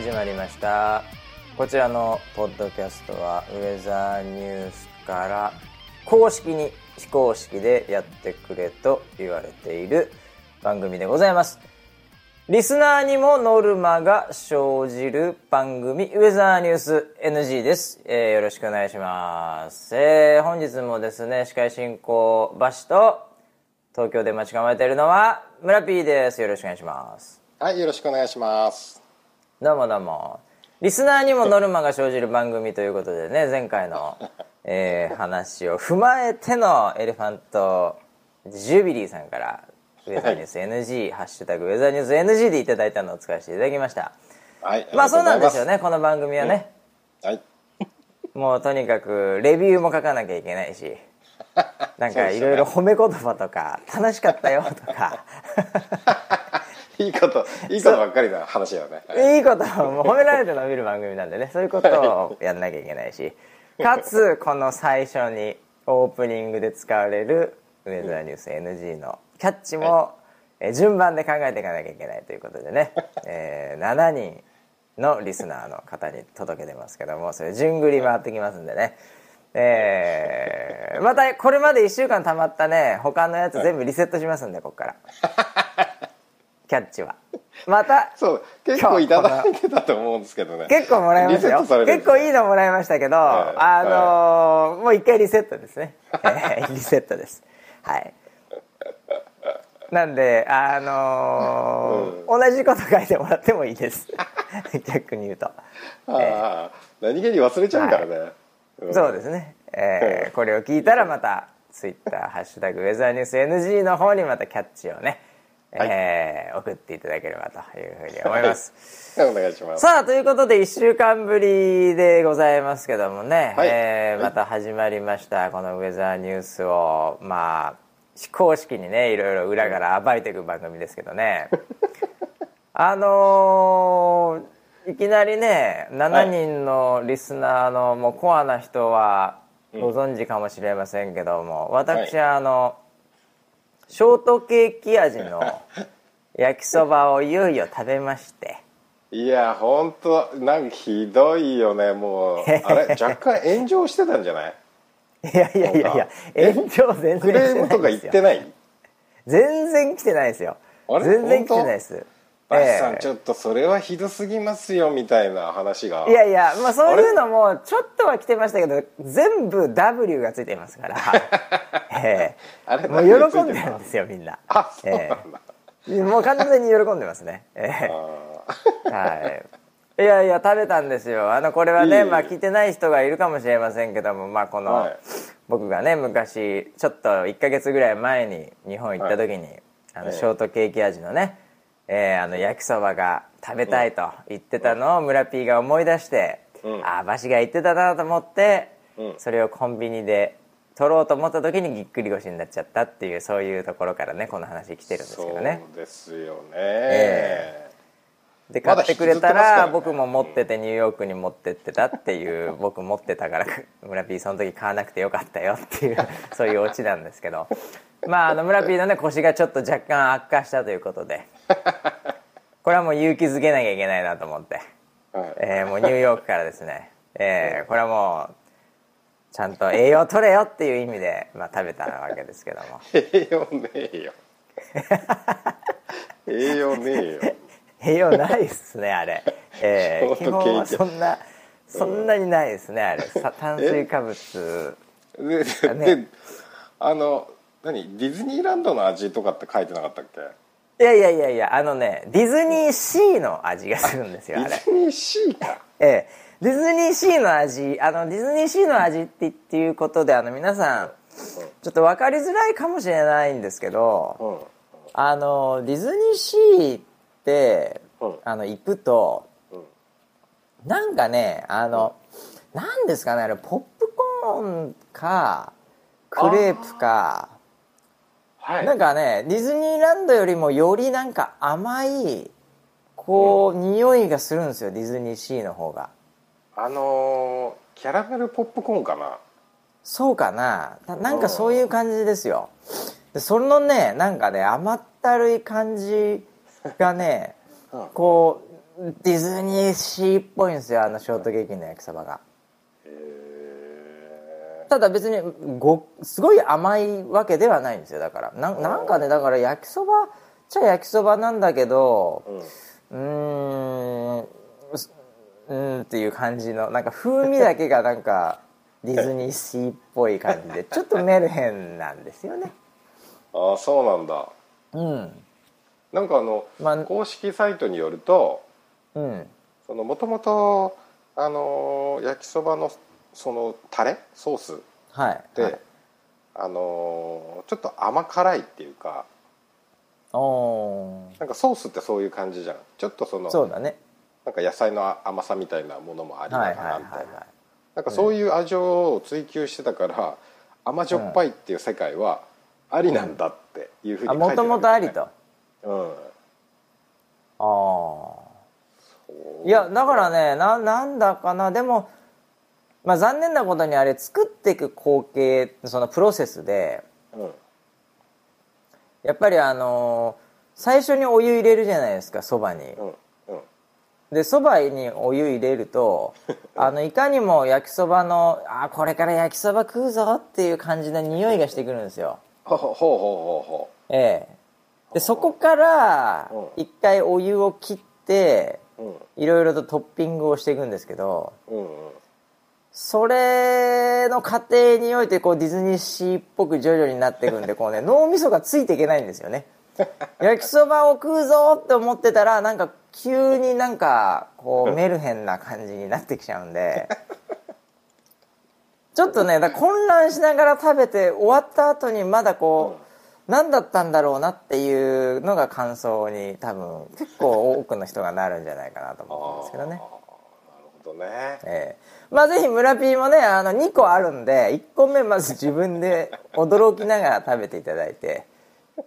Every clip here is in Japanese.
始まりました。こちらのポッドキャストはウェザーニュースから公式に非公式でやってくれと言われている番組でございます。リスナーにもノルマが生じる番組ウェザーニュース NG です、えーよろしくお願いします、えー本日もですね司会進行バシと東京で待ち構えているのは村 P です。よろしくお願いします。はい、よろしくお願いします。どうもどうも。リスナーにもノルマが生じる番組ということでね前回の、えー話を踏まえてのエレファントジュビリーさんからウェザーニュース NG、ハッシュタグウェザーニュース NG でいただいたのを使わせていただきました。はい、まあそうなんですよね。ねこの番組はね、はい。もうとにかくレビューも書かなきゃいけないし なんかいろいろ褒め言葉とか楽しかったよとかいいこと、いいことばっかりな話だよね。はいいいことをもう褒められて伸びる番組なんでね。そういうことをやんなきゃいけないし。かつこの最初にオープニングで使われるウェザーニュース NG のキャッチもえ順番で考えていかなきゃいけないということでね、えー7人のリスナーの方に届けてますけどもそれ順繰り回ってきますんでね。えー またこれまで1週間たまったね他のやつ全部リセットしますんでここからキャッチは。またそう、結構いただいてたと思うんですけどね。結構もらいましたよ。ね。結構いいのもらいましたけど、はい。あのーもう一回リセットですね、えーリセットです。はい。なんであのー同じこと書いてもらってもいいです。逆に言うと、ああ、何気に忘れちゃうからね。ん。そうですね、えー これを聞いたらまたツイッターハッシュタグウェザーニュース NG の方にまたキャッチをね、えー送っていただければというふうに思います、お願いします。さあということで1週間ぶりでございますけどもね、はい。えーはいまた始まりましたこのウェザーニュースをまあ非公式にねいろいろ裏から暴いていく番組ですけどね。あのーいきなりね7人のリスナーのもうコアな人はご存知かもしれませんけども、私はあのショートケーキ味の 焼きそばをいよいよ食べまして。いや、本当なんかひどいよね、もう。あれ、若干炎上してたんじゃない？いやいやいやいやえ？炎上全然クレームとか言しってない？全然来てないですよ。全然来てないですバシさん、ええちょっとそれはひどすぎますよ、みたいな話が。いやいや、まあ、そういうのもちょっとは来てましたけど全部 W がついていますから、えあれえもう喜んでるんですよみんな。あ、そうなんだ。ええもう完全に喜んでますね、ええ。あはい。いやいや食べたんですよ。あのこれはねいい。まあ聞いてない人がいるかもしれませんけどもまあこの、はい。僕がね昔ちょっと1ヶ月ぐらい前に日本行った時に、あのええショートケーキ味のね、えーあの焼きそばが食べたいと言ってたのを村 P が思い出して、うん。ああバシが言ってたなと思って、うん。それをコンビニで取ろうと思った時にぎっくり腰になっちゃったっていうそういうところからねこの話来てるんですけどね。そうですよね、えで買ってくれたら僕も持っててニューヨークに持ってってたっていう 僕持ってたから 村 P その時買わなくてよかったよっていう そういうオチなんですけど。まああの村 P のね腰がちょっと若干悪化したということで。これはもう勇気づけなきゃいけないなと思って、はい。えーもうニューヨークからですね、えーこれはもうちゃんと栄養取れよっていう意味で、まあ、食べたわけですけども。栄養ねえよ。栄養ねえよ栄養ないっすねあれ、えー、基本はそんなそんなにないですねあれ。さ炭水化物。で,、ね。であの何？ディズニーランドの味とかって書いてなかったっけ？いやいやいやいやあのねディズニーシーの味がするんですよあれ。ディズニーシーか。ええ。ディズニーシーの味あのディズニーシーの味ってっていうことであの皆さんちょっと分かりづらいかもしれないんですけどうん。あのディズニーシーってうん。あの行くとうん。なんかねあのなんですかねあれポップコーンかクレープかはい。なんかねディズニーランドよりもよりなんか甘いこう、匂いがするんですよディズニーシーの方が。あのーキャラメルポップコーンかな。そうかな。ななんかそういう感じですよ。でそのねなんかね甘ったるい感じがねうん。こうディズニーシーっぽいんですよあのショートケーキの焼きそばが。へただ別にごすごい甘いわけではないんですよだから。なんなんかねだから焼きそばっちゃ焼きそばなんだけどーうんうんっていう感じのなんか風味だけがなんか ディズニーシーっぽい感じでちょっとメルヘンなんですよね。ああそうなんだ。うんなんかあの、まあ公式サイトによるともともとあのー焼きそばのそのタレソースはいで、はい。あのーちょっと甘辛いっていうかなんかソースってそういう感じじゃん。ちょっとそのそうだね。なんか野菜の甘さみたいなものもありなはいがらみたいな。なんかそういう味を追求してたから甘じょっぱいっていう世界はありなんだっていうふうに書いてるあもともとありとうん。ああ。いやだからねななんだかなでもまあ残念なことにあれ作っていく工程そのプロセスでうん。やっぱりあの最初にお湯入れるじゃないですかそばに。うんうん。でそばにお湯入れると あのいかにも焼きそばのあこれから焼きそば食うぞっていう感じの匂いがしてくるんですよ。ほほほうほうほうほええでそこからうん。一回お湯を切っていろいろとトッピングをしていくんですけどそれの過程においてこうディズニーシーっぽく徐々になっていくんで こうね脳みそがついていけないんですよね。焼きそばを食うぞって思ってたらなんか急になんかこうメルヘンな感じになってきちゃうんで。ちょっとね混乱しながら食べて終わった後にまだこう、何だったんだろうなっていうのが感想に多分結構多くの人がなるんじゃないかなと思うんですけどね。なるほどね。ええまあぜひ村 P もねあの2個あるんで1個目まず自分で驚きながら食べていただいて。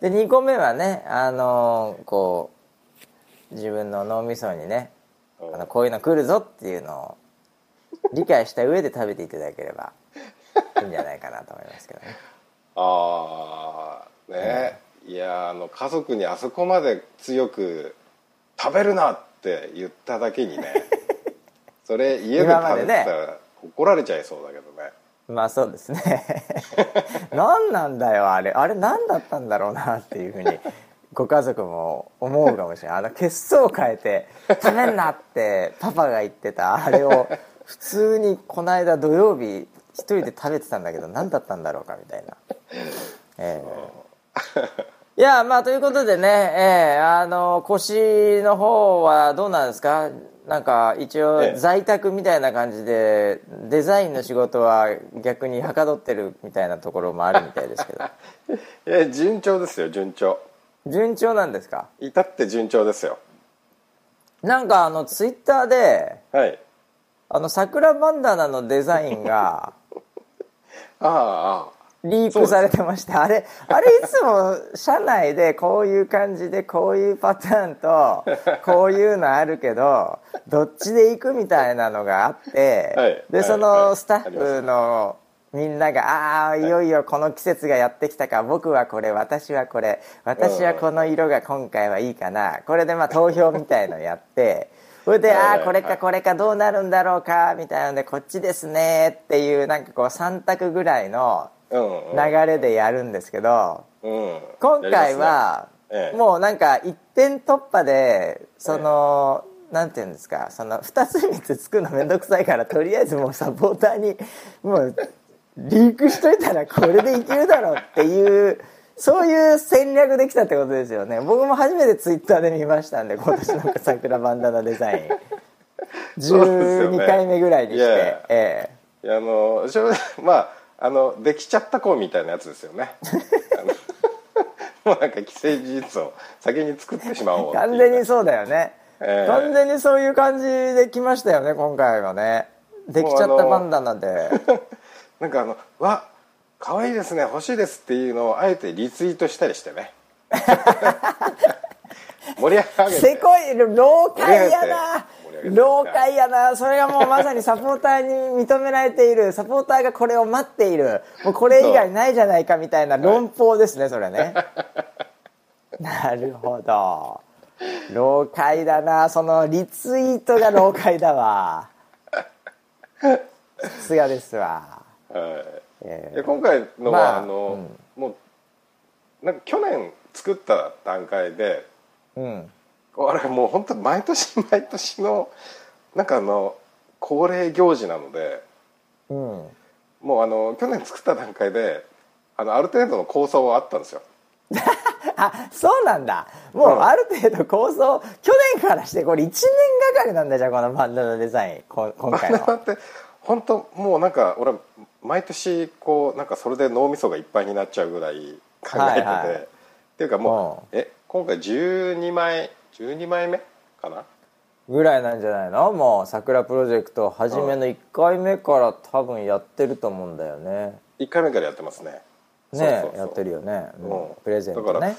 で2個目はねあのこう自分の脳みそにねあのこういうの来るぞっていうのを理解した上で食べていただければいいんじゃないかなと思いますけどね。ああね、いやあの家族にあそこまで強く「食べるな!」って言っただけにね それ家で食べてたら怒られちゃいそうだけどね。まあそうですね。何なんだよあれ。あれ何だったんだろうなっていうふうにご家族も思うかもしれない。あの血相を変えて「食べんな!」ってパパが言ってたあれを普通にこの間土曜日一人で食べてたんだけど何だったんだろうかみたいな。ええ いやまあということでね、ええあの腰の方はどうなんですか？なんか一応ええ。在宅みたいな感じでデザインの仕事は逆にはかどってるみたいなところもあるみたいですけど。いや順調ですよ順調。順調なんですか？至って順調ですよ。なんかあのツイッターではい。あの桜バンダナのデザインが あああリークされてましてあれあれいつも社内でこういう感じでこういうパターンと こういうのあるけどどっちで行くみたいなのがあって、はい。でそのスタッフのみんなが「ああい。よいよこの季節がやってきたか僕はこれ私はこれ私はこの色が今回はいいかな」これでまあ投票みたいのやって。それで「はい。はいはい。ああこれかこれかどうなるんだろうか」みたいなので「こっちですね」っていうなんかこう3択ぐらいの流れでやるんですけどうん。今回はもうなんか一点突破でそのなんていうんですかその2つ3つ作るの面倒くさいからとりあえずもうサポーターにもうリークしといたらこれでいけるだろうっていうそういう戦略できたってことですよね。僕も初めてツイッターで見ましたんで今年の桜バンダナデザイン。そうですよね。12回目ぐらいにして、いや。いやええ。いやあのまああのできちゃった子みたいなやつですよね。もうなんか既成事実を先に作ってしまおう完全にそうだよね、ええ。完全にそういう感じで来ましたよね今回はね。できちゃったバンダナで なんかあの「わ可愛いですね欲しいです」っていうのをあえてリツイートしたりしてね。盛り上げて。せこい老快やな 老快やな。それがもうまさにサポーターに認められている。サポーターがこれを待っている。もうこれ以外ないじゃないかみたいな論法ですねそれね。なるほど。老快だな。そのリツイートが老快だわ。さすがですわ。はい。えー。で今回のは、まああの、うん。もうなんか去年作った段階でうんあれもう本当毎年毎年のなんかあの恒例行事なのでうん。もうあの去年作った段階であのある程度の構想はあったんですよ。あそうなんだ。もううん。ある程度構想去年からしてこれ1年がかりなんだじゃあこのバンドのデザイン。こ今回のだって本当もうなんか俺毎年こうなんかそれで脳みそがいっぱいになっちゃうぐらい考えてて、はいはい。っていうかもうえ今回12枚12枚目かな？ぐらいなんじゃないの？もう桜プロジェクト初めの1回目から多分やってると思うんだよね。1回目からやってますね。ねそうそうそう。やってるよね、うん。うん。プレゼントだからね、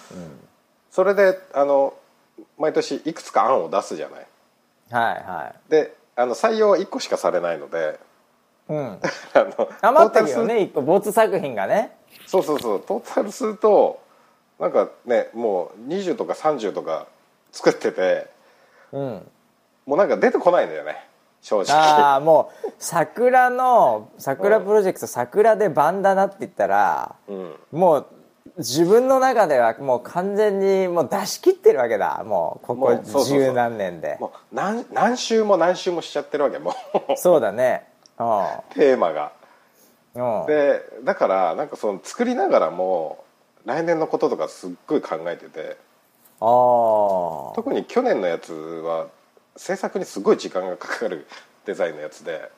それであの毎年いくつか案を出すじゃない？うん、はい。はであの採用は1個しかされないので。いうん。あの余ってるよね一個没作品がね。数そうそうそう。トータルするとなんかねもう20とか30とか作っててうん。もうなんか出てこないんだよね。正直。ああもう 桜の桜プロジェクト桜でバンダナって言ったらうん。もう自分の中ではもう完全にもう出し切ってるわけだ。もうここ十何年で。もう何何週も何週もしちゃってるわけもう。そうだね。うテーマが。んうん。でだからなんかその作りながらも来年のこととかすっごい考えててああ特に去年のやつは制作にすごい時間がかかる デザインのやつで。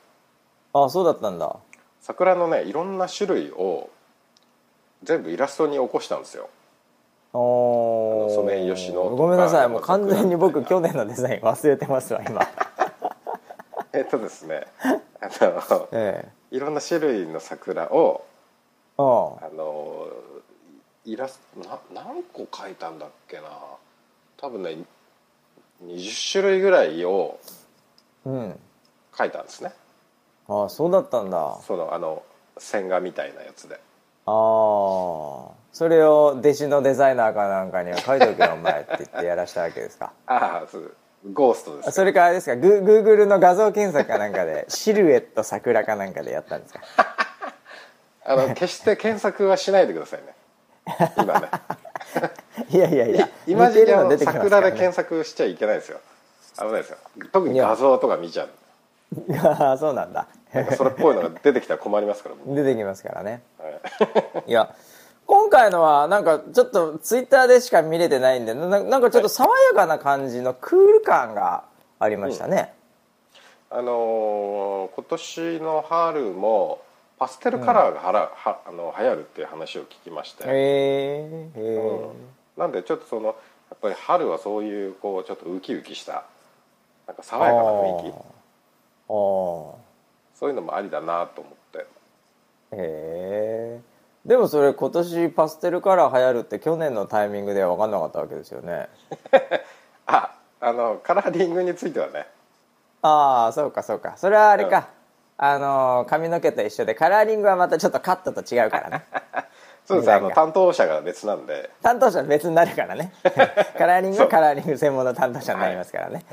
あそうだったんだ。桜のねいろんな種類を全部イラストに起こしたんですよ。あのソメイヨシノごめんなさい。もう桜完全に僕去年のデザイン忘れてますわ今。えっとですね。あの えいろんな種類の桜をあのイラストな何個描いたんだっけな。多分ね20種類ぐらいをうん。描いたんですね。ああそうだったんだ。あそのあの線画みたいなやつで。あそれを弟子のデザイナーかなんかには書いとけよお前って言ってやらしたわけですか。ああそうゴーストです。あそれかあれですか？ググーグルの画像検索かなんかで シルエット桜かなんかでやったんですか？あの決して検索はしないでくださいね今ね。いやいやいや今時期あの桜で検索しちゃいけないですよ。危ないですよ。特に画像とか見ちゃう。あ あそうなんだ。それっぽいのが出てきたら困りますから僕。出てきますからね。はい。いや今回のはなんかちょっとツイッターでしか見れてないんでななんかちょっと爽やかな感じのクール感がありましたね、あのー今年の春もパステルカラーがはら、はあの流行るっていう話を聞きまして、へうん。なんでちょっとそのやっぱり春はそういうこうちょっとウキウキしたなんか爽やかな雰囲気。あー。あそういうのもありだなと思って。ーへえでもそれ今年パステルカラー流行るって去年のタイミングでは分かんなかったわけですよね。ああのカラーリングについてはね。ああそうかそうか。それはあれか、あの髪の毛と一緒でカラーリングはまたちょっとカットと違うからね。そうですあのデザインが担当者が別なんで。担当者別になるからね。カラーリングはカラーリング専門の担当者になりますからね、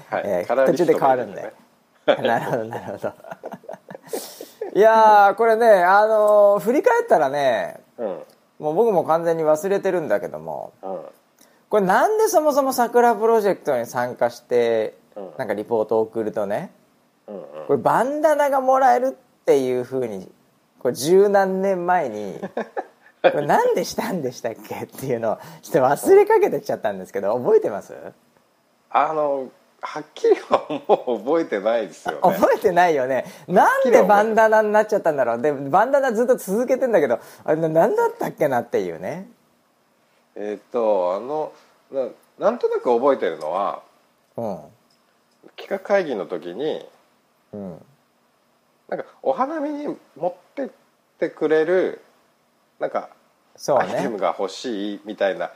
途中で。変わるんで。なるほどなるほど。いやーこれねあのー振り返ったらねうん。もう僕も完全に忘れてるんだけどもうん。これなんでそもそも桜プロジェクトに参加してうん。なんかリポートを送るとねうんうん。これバンダナがもらえるっていうふうにこれ十何年前に これなんでしたんでしたっけっていうのをちょっと忘れかけてきちゃったんですけど覚えてます？あのはっきりはもう覚えてないですよね。覚えてないよね。なんでバンダナになっちゃったんだろう。でバンダナずっと続けてんだけどあれ何だったっけなっていうね。えっ、とあのななんとなく覚えてるのはうん。企画会議の時にうん。なんかお花見に持ってってくれるなんかそうアイテムねが欲しいみたいな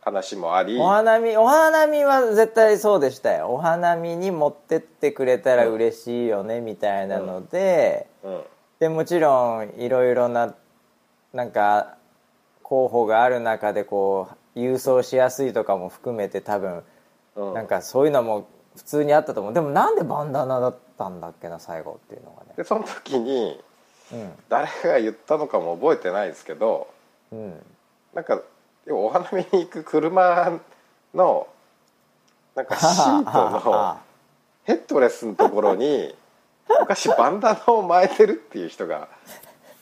話もあり、お花見お花見は絶対そうでしたよ。お花見に持ってってくれたら嬉しいよねみたいなので、うん。でもちろんいろいろななんか候補がある中でこう郵送しやすいとかも含めて多分うん。なんかそういうのも普通にあったと思う。でもなんでバンダナだったんだっけな最後っていうのがね。でその時にうん。誰が言ったのかも覚えてないですけどうん。なんかお花見に行く車のなんかシートのヘッドレスのところに 昔バンダナを巻いてるっていう人が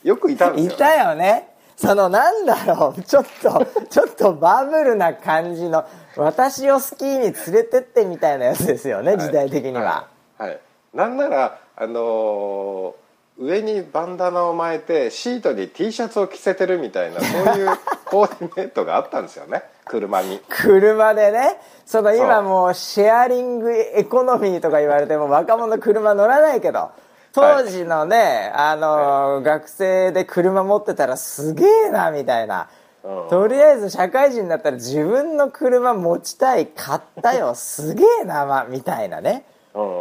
よくいたんですよ、いたよね。そのなんだろう。ちょっとちょっとバブルな感じの私をスキーに連れてってみたいなやつですよね時代的には、はい、はいなんならあのー上にバンダナを巻いてシートに T シャツを着せてるみたいなそういうコーディネートがあったんですよね。車に。車でね。その今もうシェアリングエコノミーとか言われても若者車乗らないけど当時のね、あの学生で車持ってたらすげえなみたいな、うん。とりあえず社会人になったら自分の車持ちたい買ったよ。すげえな、ま、みたいなね。うん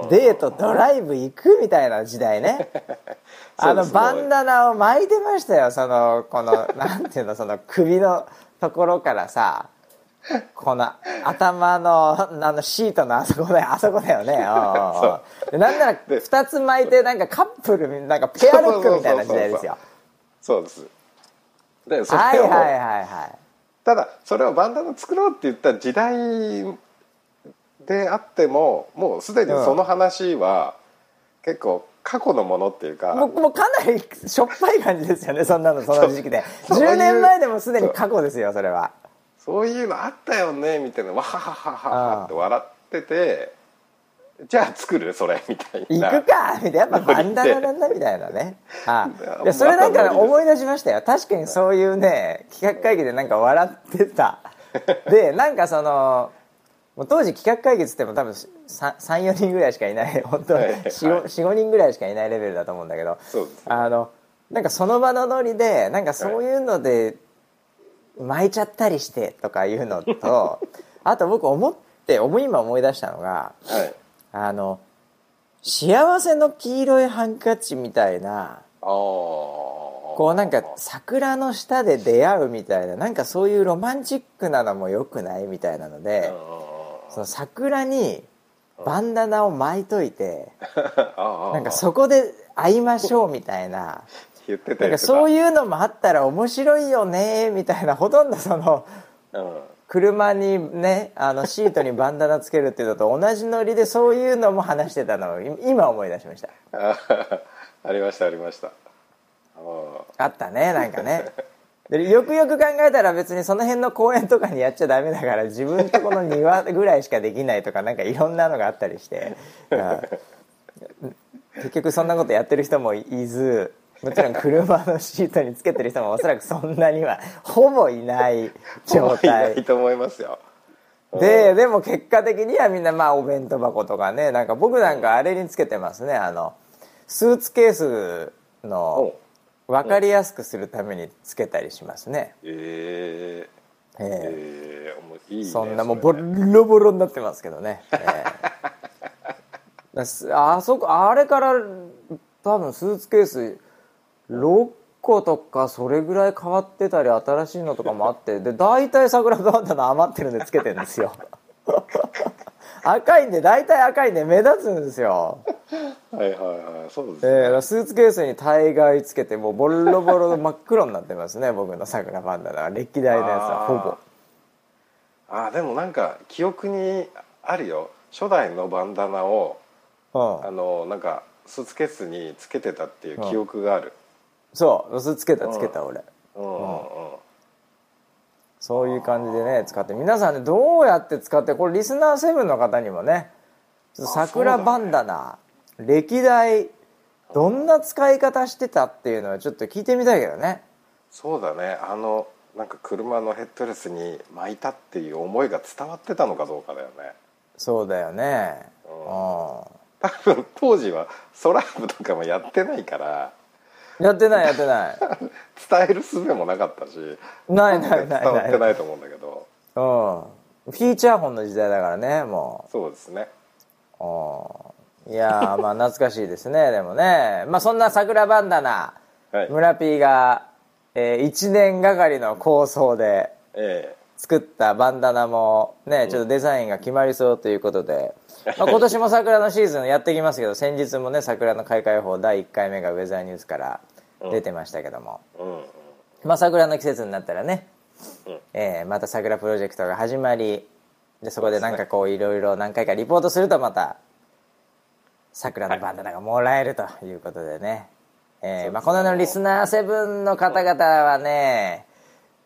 デートドライブ行くみたいな時代 ね。あのバンダナを巻いてましたよ。そのこの なんていうのその首のところからさこの頭のあのシートのあそこだよ。あそこだよね。なんならで2つ巻いてなんかカップルなんかペアルックみたいな時代ですよ。そうです。でそはいはいはいはい。ただそれをバンダナ作ろうって言った時代であってももうすでにその話は結構過去のものっていうか、もうもうかなり しょっぱい感じですよねそんなのその時期で。そうそういう10年前でもすでに過去ですよそれは。そういうのあったよねみたいなわはははははって笑っててじゃあ作るそれみたいな。行くかみたいな。やっぱバンダナなんだみたいなね。あいやいやそれなんか思い出しましたよ。確かにそういうね企画会議でなんか笑ってた。でなんかそのもう当時企画会議っつっても多分34人ぐらいしかいない 本当はい。はい。45人ぐらいしかいないレベルだと思うんだけどそうですね。あのなんかその場のノリでなんかそういうので巻いちゃったりしてとかいうのと あと僕思って思い今思い出したのがはい。あの幸せの黄色いハンカチみたいなあここうなんか桜の下で出会うみたいななんかそういうロマンチックなのも良くないみたいなのでその桜にバンダナを巻いといて ななんかそこで会いましょうみたいな。言ってたなんかそうう、いうのもあったら面白いよねみたいなほとんどそのうん、車にねあのシートにバンダナつけるっていうのと同じノリでそういうのも話してたのをい今思い出しました。あありましたありました。ああったねなんかねでよくよく考えたら別にその辺の公園とかにやっちゃダメだから自分とこの庭ぐらいしかできないとかなんかいろんなのがあったりして、うん結局そんなことやってる人もいずもちろん車のシートにつけてる人もおそらくそんなにはほぼいない状態。いと思いますよ。ででも結果的にはみんなまあお弁当箱とかねなんか僕なんかあれにつけてますね。あのスーツケースの分かりやすくするためにつけたりしますね。えー、ええー、もういいねえそんなもうボロボロになってますけどね、ええ だすあそこあれから多分スーツケース6個とかそれぐらい変わってたり新しいのとかもあってで大体桜バンダナ余ってるんでつけてるんですよ。赤いんで大体赤いんで目立つんですよはいはいはいそうですえね、ースーツケースに大概つけてもうボロボロ真っ黒になってますね 僕の桜バンダナは歴代のやつはほぼ。あーでもなんか記憶にあるよ。初代のバンダナをうんあのなんかスーツケースにつけてたっていう記憶がある。そう薄つけたつけた俺。うんうんうん。そういう感じでね使って皆さんねどうやって使ってこれリスナー7の方にもね。桜バンダナ、歴代どんな使い方してたっていうのはちょっと聞いてみたいけどね。そうだね。あのなんか車のヘッドレスに巻いたっていう思いが伝わってたのかどうかだよね。そうだよね。ううん。多分当時はソラーブとかもやってないから。やってないやってない。伝える術もなかったし。ないないない伝わってないと思うんだけど。うん。フィーチャー本の時代だからねもそうですね。ううんいやーまあ懐かしいですね でもね。まあそんな桜バンダナはい。村 P が、え1年がかりの構想でえ作ったバンダナもねちょっとデザインが決まりそうということで、まあ、今年も桜のシーズンやってきますけど先日もね桜の開花予報第1回目がウェザーニュースから出てましたけども、うん。うんまあ、桜の季節になったらね、うん。えーまた桜プロジェクトが始まりでそこでなんかこういろいろ何回かリポートするとまた桜のバンダナがもらえるということでね、えーまあ、こののリスナーセブンの方々はね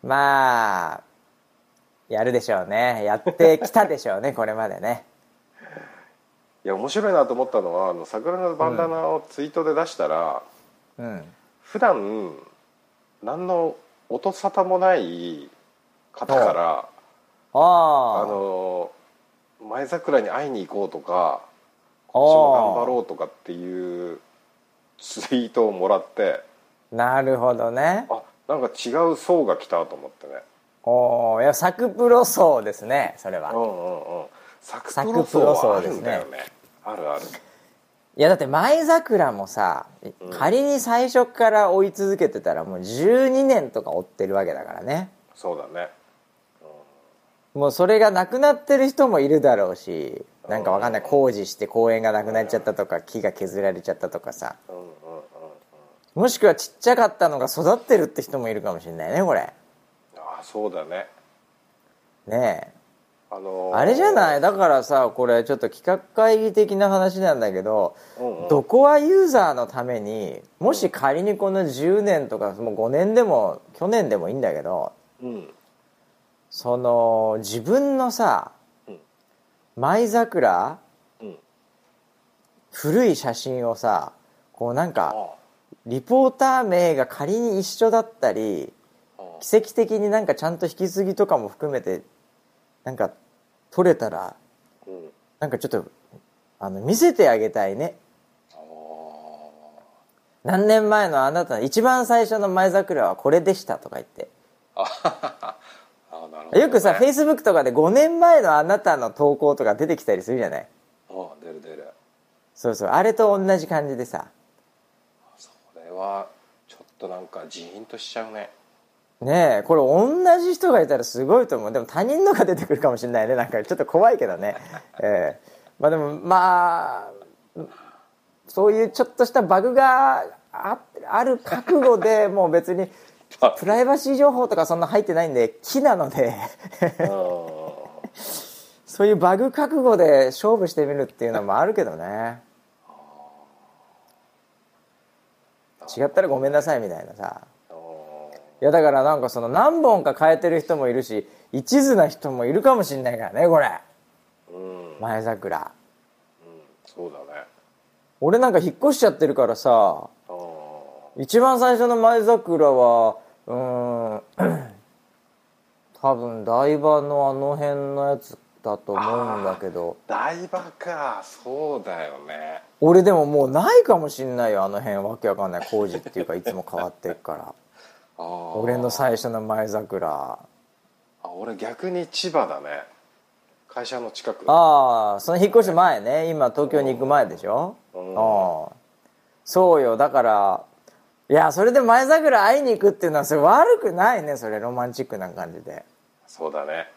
まあやるでしょうね。やってきたでしょうね これまでね。いや面白いなと思ったのはあの桜のバンダナをツイートで出したら、うん。普段何の音沙汰もない方からあの前桜に会いに行こうとか頑張ろうとかっていうツイートをもらってなるほどね。あなんか違う層が来たと思ってね。おおいやサクプロ層ですねそれは。うんうんうん。サクサクプロ層ですねるんだよね。あるある。いやだって前桜もさ、仮に最初から追い続けてたらもう12年とか追ってるわけだからね。そうだね。もうそれがなくなってる人もいるだろうしなんかわかんない。工事して公園がなくなっちゃったとか木が削られちゃったとかさ。もしくはちっちゃかったのが育ってるって人もいるかもしれないねこれ。あそうだね。ねあのえあれじゃない？いだからさこれちょっと企画会議的な話なんだけど、うんうん。ドコアユーザーのためにもし仮にこの10年とかもう5年でも去年でもいいんだけどうん。その自分のさうん舞桜？うん。古い写真をさこうなんかあリポーター名が仮に一緒だったりあ奇跡的になんかちゃんと引き継ぎとかも含めてなんか撮れたらうん。なんかちょっとあの見せてあげたいね。何年前のあなたの一番最初の舞桜はこれでしたとか言ってね、よくさフェイスブックとかで5年前のあなたの投稿とか出てきたりするじゃない？あ出る出る。そうそうあれと同じ感じでさ。それはちょっとなんかジーンとしちゃうね。ねえこれ同じ人がいたらすごいと思う。でも他人のが出てくるかもしれないね。なんかちょっと怖いけどね。ええ。まあでもまあそういうちょっとしたバグがあある覚悟でもう別にプライバシー情報とかそんな入ってないんで木なので。うんそういうバグ覚悟で勝負してみるっていうのもあるけどね。違ったらごめんなさいみたいなさ。いやだからなんかその何本か変えてる人もいるし一途な人もいるかもしんないからねこれ。うん、うん、前桜そうだね。俺なんか引っ越しちゃってるからさあ一番最初の前桜はうーん多分台場のあの辺のやつだと思うんだけど。台場か。そうだよね。俺でももうないかもしんないよあの辺。わけわかんない。工事っていうかいつも変わってっから。俺の最初の前桜。あ俺逆に千葉だね。会社の近く。ああその引っ越し前ね。今東京に行く前でしょ？うん。ああそうよ。だからいやそれで前桜会いに行くっていうのはそれ悪くないねそれロマンチックな感じで。そうだね。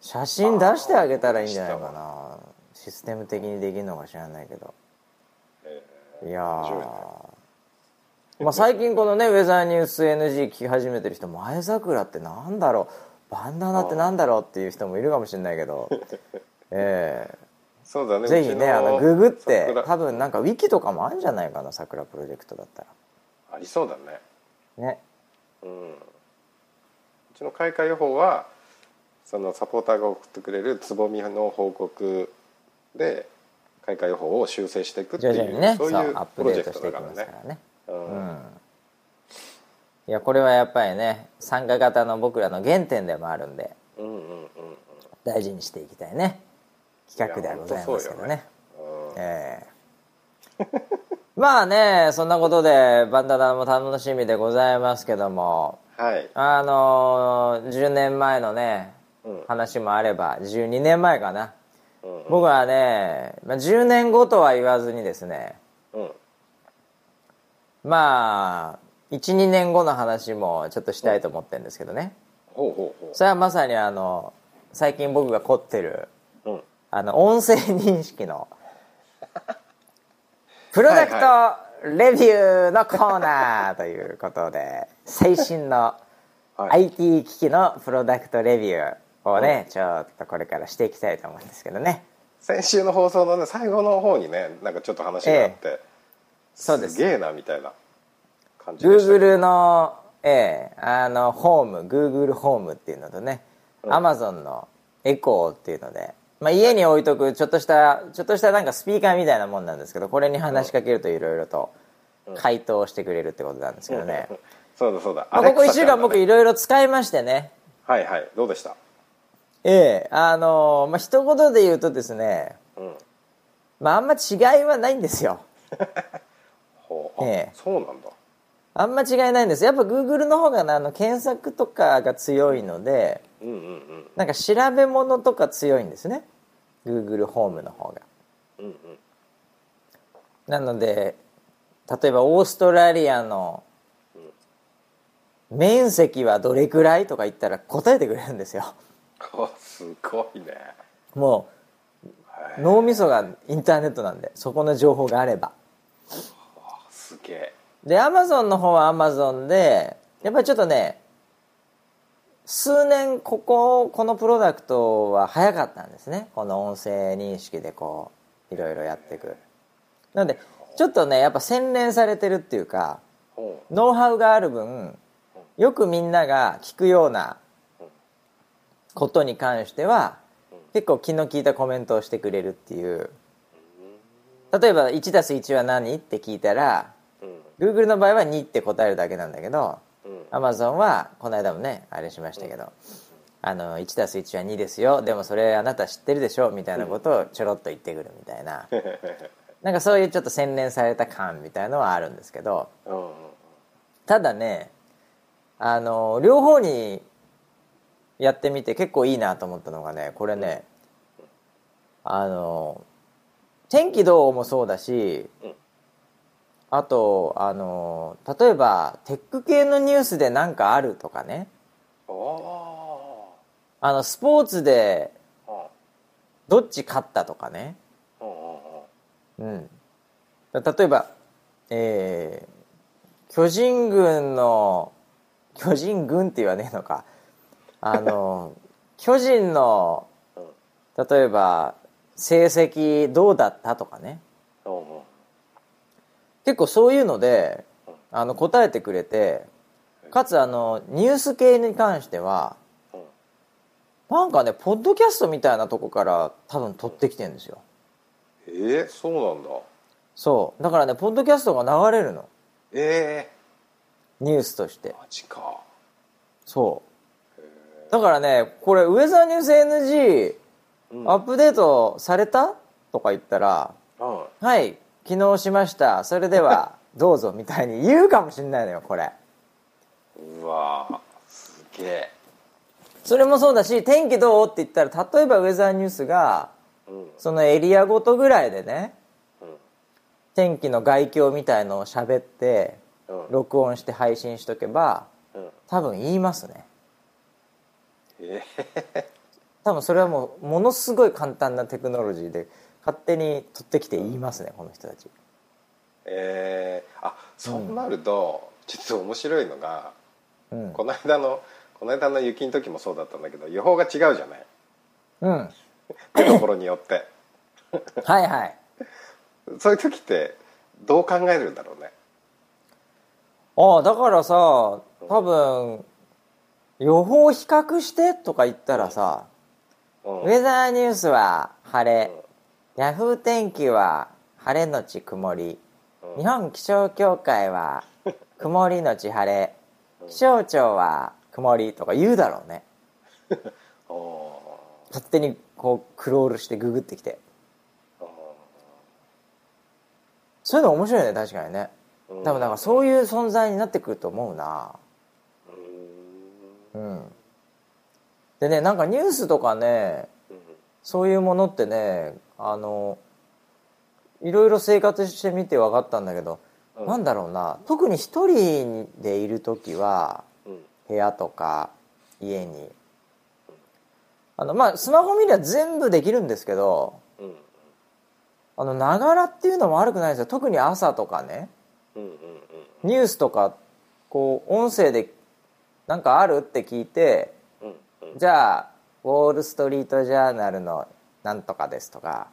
写真出してあげたらいいんじゃないかな。システム的にできるのか知らないけど。いや面白いね。ーまあ最近このねウェザーニュース NG 聞き始めてる人前桜ってなんだろう。バンダナってなんだろうっていう人もいるかもしれないけど。えそうだねえぜひねあのググって桜。多分なんかウィキとかもあるんじゃないかな桜プロジェクトだったありそうだね。らね。うん。うちの開花予報はそのサポーターが送ってくれるつぼみの報告で開花予報を修正していくっていうねそういうププロジェクデートだからね。からね。ううん。んいやこれはやっぱりね参加型の僕らの原点でもあるんでうんうんうん大事にしていきたいね。企画ではございますけどね。うんええまあねそんなことでバンダナも楽しみでございますけども。はい。あのー10年前のねうん。話もあれば12年前かな。うん僕はね、まあ、10年後とは言わずにですね。うん。まあ12年後の話もちょっとしたいと思ってるんですけどね。ほうほうほそれはまさにあの最近僕が凝ってるあの音声認識のプロダクトレビューのコーナーということで 最新のはい。IT 機器のプロダクトレビューをねちょっとこれからしていきたいと思うんですけどね。先週の放送のね最後の方にねなんかちょっと話があって、そうです。すげえなみたいな感じでした Google のええあのホーム Google ホームっていうのとね、うん。Amazon のエコーっていうので、まあ、家に置いとくちょっとしたちょっとしたなんかスピーカーみたいなもんなんですけどこれに話しかけるといろいろと回答してくれるってことなんですけどね、そうだそうだ、まあ、ここ1 Alexa 週間僕いろいろ使いましてね。はいはい。どうでした？ええあのまあ一言で言うとですねうん。まああんま違いはないんですよ。ほう。あ、ええ。そうなんだ。あんま違いないんです。やっぱ Google の方がねあの検索とかが強いのでうんうんうん。なんか調べ物とか強いんですね。Google ホームの方が。うんうん。なので例えばオーストラリアの面積はどれくらいとか言ったら答えてくれるんですよ。あすごいね。もう脳みそがインターネットなんでそこの情報があれば。すげえ。で Amazon の方は Amazon でやっぱりちょっとね数年こここのプロダクトは早かったんですね。この音声認識でこういろいろやっていく。なのでちょっとねやっぱ洗練されてるっていうかほノウハウがある分よくみんなが聞くようなことに関しては結構気の利いたコメントをしてくれるっていう。例えば 1+1 は何？って聞いたら Google の場合は2って答えるだけなんだけどうん。Amazon はこの間もねあれしましたけどあの 1+1 は2ですよ。でもそれあなた知ってるでしょみたいなことをちょろっと言ってくるみたいな。なんかそういうちょっと洗練された感みたいのはあるんですけどうんうんただねあの両方にやってみて結構いいなと思ったのがねこれねあの天気どうもそうだしうんあとあの例えばテック系のニュースで何かあるとかね。ああのスポーツであどっち勝ったとかね。うん例えばえー巨人軍の巨人軍って言わねえのか。あの 巨人の例えば成績どうだったとかね結構そういうのであの答えてくれてかつあのニュース系に関してはうん。なんかねポッドキャストみたいなとこから多分取ってきてるんですよ。えー、そうなんだ。そう。だからねポッドキャストが流れるの。えニュースとして。ー、マジか。そう。だからねこれウェザーニュース NG うん。アップデートされた？とか言ったらうん「はい昨日しました。それでは どうぞ」みたいに言うかもしんないのよこれ。うわーすげえ。それもそうだし「天気どう?」って言ったら例えばウェザーニュースがうん。そのエリアごとぐらいでねうん。天気の概況みたいのを喋ってうん。録音して配信しとけばうん。多分言いますね。え多分それはもうものすごい簡単なテクノロジーで勝手に取ってきて言いますねこの人たち。えー、あそうなると、実は面白いのがうん。この間のこの間の雪の時もそうだったんだけど予報が違うじゃない。うん。出るところによって。はいはい。そういう時ってどう考えるんだろうね。ああだからさ多分予報比較してとか言ったらさ、うん。ウェザーニュースは晴れ、ヤフー天気は晴れのち曇り、日本気象協会は 曇りのち晴れ、気象庁は曇りとか言うだろうね。お勝手にこうクロールしてググってきて。ー。そういうの面白いね確かにね。うん。多分だからそういう存在になってくると思うな。うん。うん。でねなんかニュースとかねうん。そういうものってねあのいろいろ生活してみて分かったんだけど、うん。なんだろうな特に一人でいる時はうん。部屋とか家に。あのまあスマホ見りゃ全部できるんですけどうん。あのながらっていうのも悪くないですよ。特に朝とかね。うんうんニュースとかこう音声でなんかあるって聞いてうんうん。じゃあウォール・ストリート・ジャーナルのなんとかですとか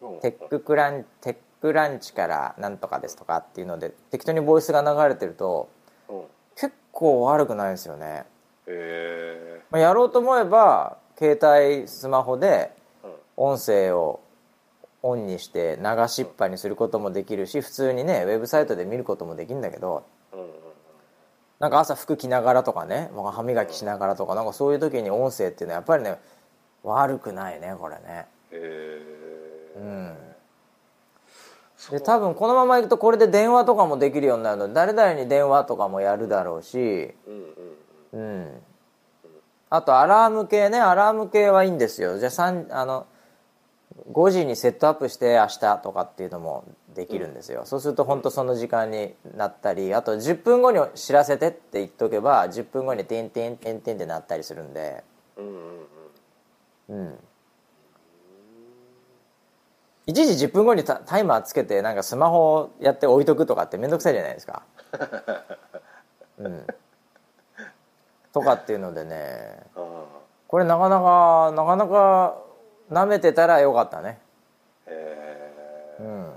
うん。テッククランテックランチからなんとかですとかっていうので適当にボイスが流れてるとうん。結構悪くないですよね、えまあ、やろうと思えば携帯スマホで音声をオンにして流しっぱにすることもできるし普通にねウェブサイトで見ることもできるんだけどなんか朝服着ながらとかねまあ歯磨きしながらとかなんかそういう時に音声っていうのはやっぱりね悪くないねこれね。えー。うん。で多分このままいくとこれで電話とかもできるようになるの。で誰々に電話とかもやるだろうし。うんうんうん。あとアラーム系ね。アラーム系はいいんですよ。じゃあ3あの5時にセットアップして明日とかっていうのもできるんですよ、そうすると本当その時間になったりあと10分後に知らせてって言っとけば10分後に「てんてんてんてん」ってなったりするんで。うんうんうん。うん一時10分後にタタイマーつけてなんかスマホやって置いとくとかって面倒くさいじゃないですか。うん。とかっていうのでね。あこれなかなかなかなか舐めてたらよかったね。ー。えうん。ー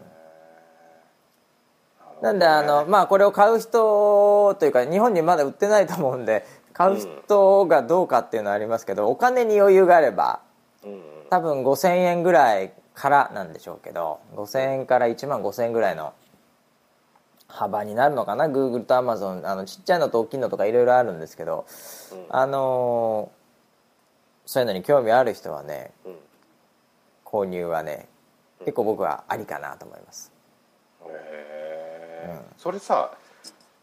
なんであのまあこれを買う人というか日本にまだ売ってないと思うんで買う人がどうかっていうのはありますけどお金に余裕があればうんうん多分5000円ぐらいからなんでしょうけど5000円から1万5000円ぐらいの幅になるのかな。Google と Amazon あのちっちゃいのと大きいのとかいろいろあるんですけど、うんあのーそういうのに興味ある人はねうん購入はね結構僕はありかなと思います。へー。それさ、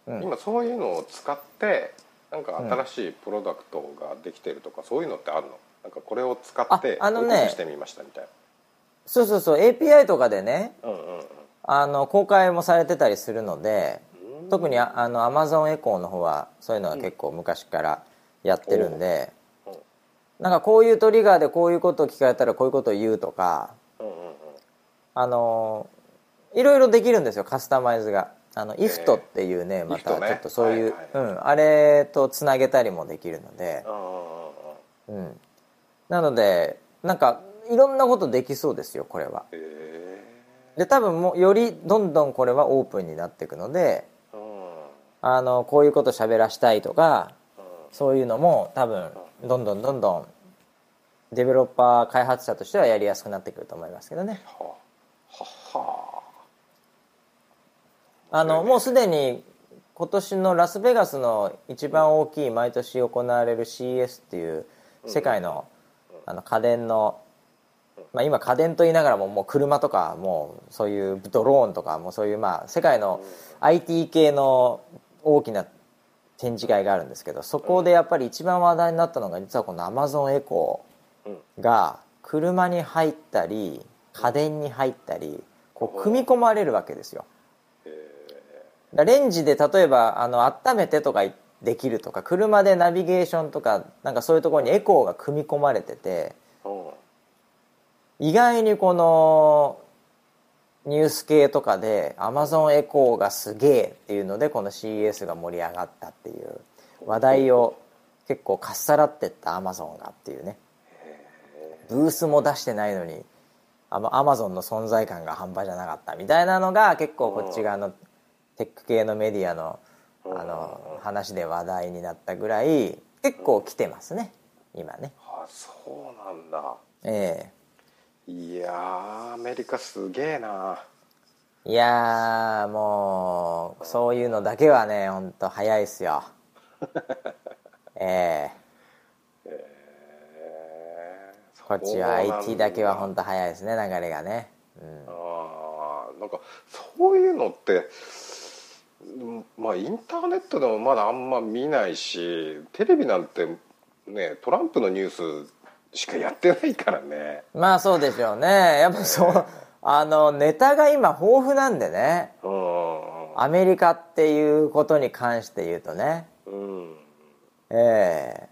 うん。今そういうのを使ってなんか新しいプロダクトができてるとか、そういうのってあるの？なんかこれを使ってああのね。こういうしてみましたみたいそうそうそう。API とかでねなうんうんうん。あの公開もされてたりするのでうん。特にああの Amazon エコーの方はそういうのは結構昔からやってるんで、おうなんかこういうトリガーでこういうことを聞かれたらこういうことを言うとかうんうんうん。あのいろいろできるんですよカスタマイズがあの IFT っていうねまたちょっとそういう、はいはいうん、あれとつなげたりもできるので、うんなのでなんかいろんなことできそうですよこれは。へで多分もうよりどんどんこれはオープンになっていくのであのこういうこと喋らしたいとかうん。そういうのも多分どんどんどんどんデベロッパー開発者としてはやりやすくなってくると思いますけどね。はあははあのもうすでに今年のラスベガスの一番大きい毎年行われる CES っていう世界のあの家電の、まあ、今家電と言いながらももう車とかもうそういうドローンとかもうそういうまあ世界の IT 系の大きな展示会があるんですけどそこでやっぱり一番話題になったのが実はこの Amazon エコうん。ーが車に入ったり家電に入ったりこう。組み込まれるわけですよ。だレンジで例えばあの温めてとかできるとか車でナビゲーションとかなんかそういうところにエコーが組み込まれててう。ん意外にこのニュース系とかで Amazon エコーがすげえっていうのでこの CES が盛り上がったっていう話題を結構かっさらってった Amazon がっていうね。ブースも出してないのにアマゾンの存在感が半端じゃなかったみたいなのが結構こっち側のテック系のメディアのあの話で話題になったぐらい結構来てますね。今ね。あそうなんだ。えいやーアメリカすげえな。えいやーもうそういうのだけはねほんと早いっすよ。ええ。へー。こっちは IT だけは本当早いですね流れがね、うん、あーなんかそういうのってうんまあインターネットでもまだあんま見ないしテレビなんてねトランプのニュースしかやってないからね。まあそうでしょうね。やっぱそうあのネタが今豊富なんでね。うん。アメリカっていうことに関して言うとね。うん。ええ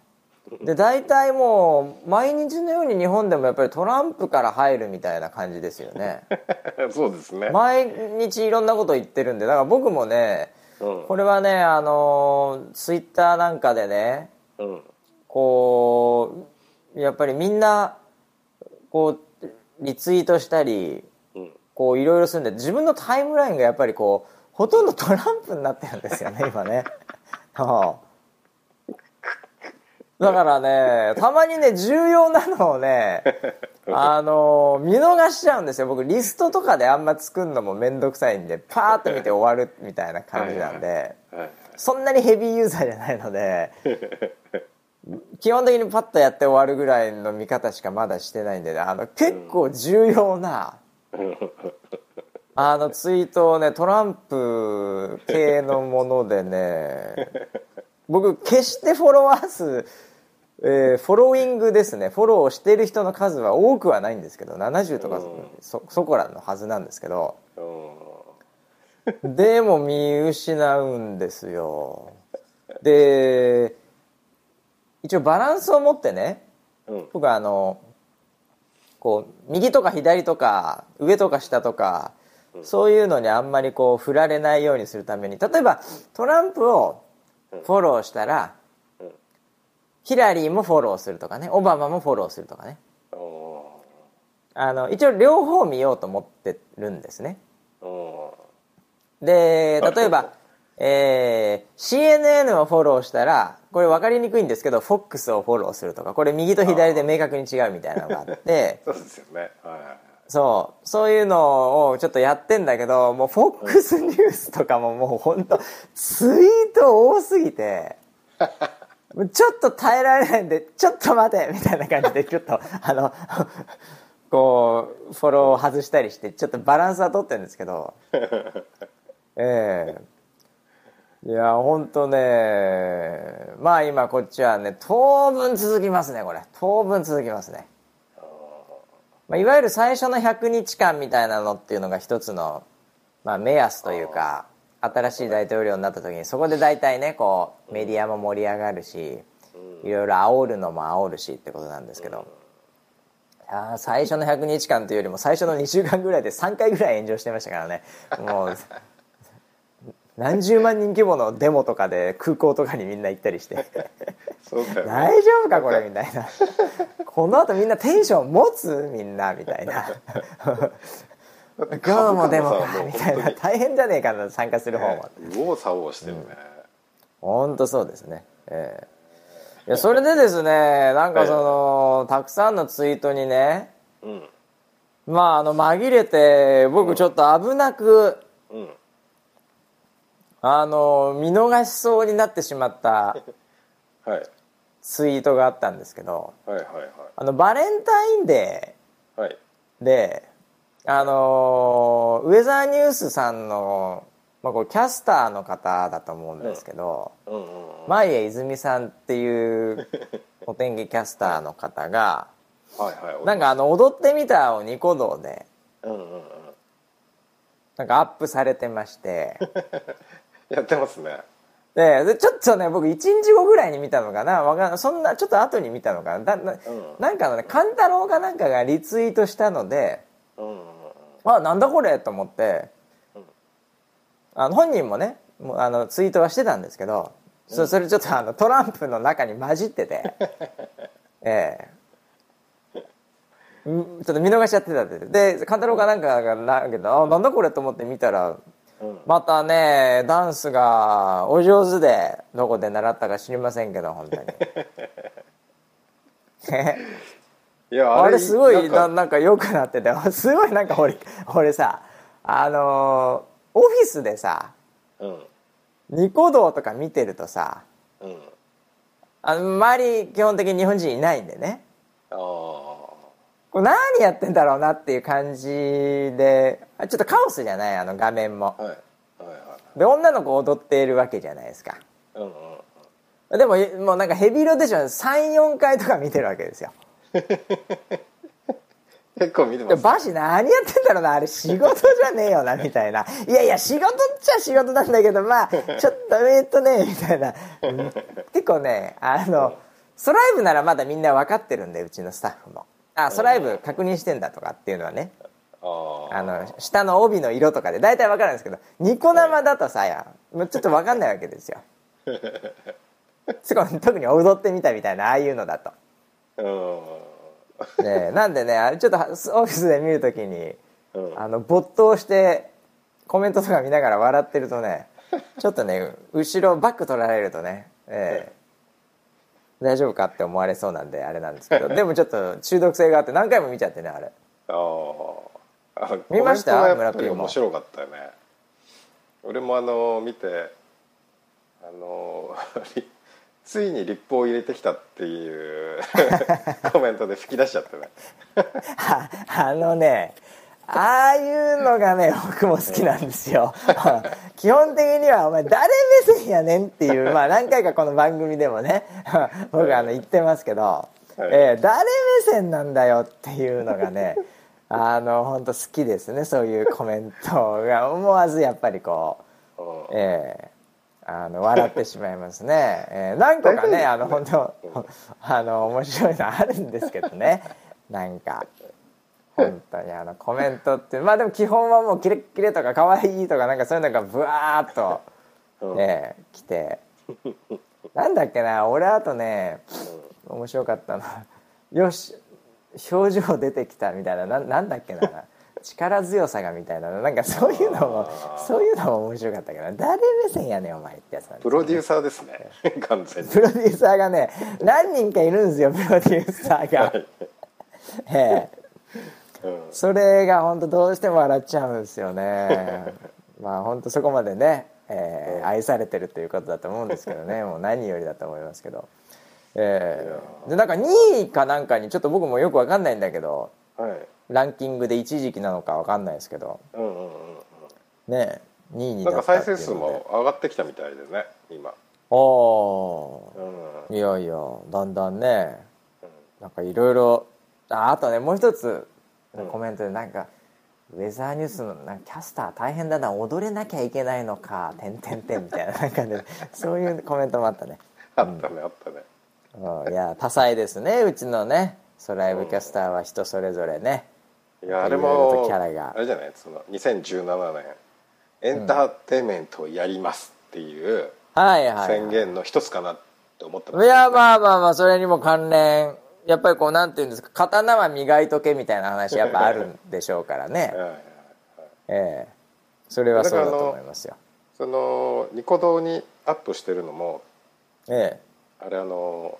で大体もう毎日のように日本でもやっぱりトランプから入るみたいな感じですよね。そうですね、毎日いろんなこと言ってるんでだから僕もねうん。これはねあのツイッターなんかでねうん。こうやっぱりみんなこうリツイートしたりうん。こういろいろするんで自分のタイムラインがやっぱりこうほとんどトランプになってるんですよね今ね。はあだからねたまにね重要なのをね あの見逃しちゃうんですよ。僕リストとかであんま作るのも面倒くさいんでパーッと見て終わるみたいな感じなんで。はいそんなにヘビーユーザーじゃないので基本的にパッとやって終わるぐらいの見方しかまだしてないんであの結構重要なあのツイートをねトランプ系のものでね僕決してフォロワー数、えーフォローイングですね。フォローしてる人の数は多くはないんですけど70とかそそこらのはずなんですけど。うん。でも見失うんですよ。で一応バランスを持ってねうん。僕はあのこう右とか左とか上とか下とかそういうのにあんまりこう振られないようにするために例えばトランプをフォローしたらうんヒラリーもフォローするとかね。オバマもフォローするとかね。うんあの一応両方見ようと思ってるんですね。うんで例えば、えー CNN をフォローしたらこれ分かりにくいんですけど FOX をフォローするとかこれ右と左で明確に違うみたいなのがあって そうですよね。はいそう。そういうのをちょっとやってんだけどもう FOX ニュースとかももう本当ツイート多すぎて ちょっと耐えられないんでちょっと待てみたいな感じでちょっと あのこうフォローを外したりしてちょっとバランスは取ってるんですけど。ええ。いや本当ねまあ今こっちはね当分続きますねこれ。当分続きますね。まあ、いわゆる最初の100日間みたいなのっていうのが一つの、まあ、目安というか新しい大統領になった時にそこで大体ねこうメディアも盛り上がるしいろいろ煽るのも煽るしってことなんですけど。いやー最初の100日間というよりも最初の2週間ぐらいで3回ぐらい炎上してましたからね。もう 何十万人規模のデモとかで空港とかにみんな行ったりして。そうだよね。大丈夫かこれみたいな。この後みんなテンション持つみんなみたいな今日もでもかみたいな。大変じゃねえかな参加する方も。右往左往してるね。本当そうですね。ええ。いやそれでですねなんかそのたくさんのツイートにねうん。まああの紛れて僕ちょっと危なくうん。あの見逃しそうになってしまった はい。ツイートがあったんですけどはいはいあのバレンタインデーはいはい。であのーウェザーニュースさんの、まあ、これキャスターの方だと思うんですけど、うんうんうん。前江泉さんっていうお天気キャスターの方がはいはい。なんかあの「踊ってみた」をニコ動でうんうんうん。なんかアップされてまして。やってますね。ででちょっとね僕1日後ぐらいに見たのかな。わかんそんなちょっと後に見たのかな。だな,、ん。なんかのね勘太郎かなんかがリツイートしたのでうんあなんだこれ？と思って、あの本人もねもうあのツイートはしてたんですけど、そそれちょっとあのトランプの中に混じってて。ええ。んちょっと見逃しちゃってたって。で勘太郎かなんかがなけどあなんだこれ？と思って見たらうん。またねダンスがお上手でどこで習ったか知りませんけど本当に いやあれすごいなか。なんか良くなってて すごいなんか俺俺さあのーオフィスでさうん。ニコ動とか見てるとさうん。あの周り基本的に日本人いないんでね。ああこれ何やってんだろうなっていう感じであちょっとカオスじゃない？あの画面も。はいはいはい。で女の子踊っているわけじゃないですか。うんうんでももうなんかヘビーローテーション34回とか見てるわけですよ 結構見てでますバシ何やってんだろうなあれ仕事じゃねえよなみたいな。いやいや仕事っちゃ仕事なんだけどまあ ちょっとえっとねみたいな。うん結構ねあのソライブならまだみんな分かってるんでうちのスタッフも。あソライブ確認してんだとかっていうのはね。あの下の帯の色とかで。大体分かるんですけどニコ生だとさやもうちょっと分かんないわけですよ。特に踊ってみたみたいなああいうのだとうん。でなんでねあれちょっとオフィスで見るときにうん。あの没頭してコメントとか見ながら笑ってるとねちょっとね後ろバック取られるとね、ええ大丈夫かって思われそうなんであれなんですけど でもちょっと中毒性があって何回も見ちゃってねあれ。あー。あ見ました？村ピーも。面白かったよね。俺もあの見てあの ついに立法を入れてきたっていう コメントで吹き出しちゃってね。あ あのねああいうのがね僕も好きなんですよ。基本的にはお前誰目線やねんっていうまあ何回かこの番組でもね僕あの言ってますけど、えー誰目線なんだよっていうのがねあの本当好きですねそういうコメントが。思わずやっぱりこうう。んええあの笑ってしまいますね、えー何個かねあの本当 あの面白いのあるんですけどね。なんか本当にあのコメントってまあでも基本はもうキレッキレとか可愛いとかなんかそういうのがブワーっと、う。んええ来て。なんだっけな俺あとね面白かったの。よし表情出てきたみたいな。ななんだっけな力強さがみたいななんかそういうのもそういうのも面白かったけど誰目線やねんお前ってやつなんですプロデューサーですね。完全に。プロデューサーがね何人かいるんですよプロデューサーが。ええ。うん。それが本当どうしても笑っちゃうんですよね。まあ本当そこまでね、えー愛されてるということだと思うんですけどね。もう何よりだと思いますけど。えー。でなんか2位かなんかにちょっと僕もよく分かんないんだけどはいランキングで一時期なのか分かんないですけど。うんうんうんうん。ね2位になんなったか再生数っていうので。も上がってきたみたいでね今。おうん。ーいやいやだんだんね。なんかいろいろああとねもう一つ。コメントでなんか、ウェザーニュースのなんかキャスター大変だな踊れなきゃいけないのか「てんてんてん」みたいななんかねそういうコメントもあったね、あったねあったね。うんいや多彩ですねうちのねソライブキャスターは人それぞれね、いやあれもキャラがあれじゃないその2017年エンターテインメントをやりますっていう。はいはい、宣言の一つかなって思ってますいやまあまあまあそれにも関連やっぱりこう。なんていう。んですか刀は磨いとけみたいな話やっぱあるんでしょう。からねええそれはそう。だと思いますよそのニコ動にアップしてるのもええあれあの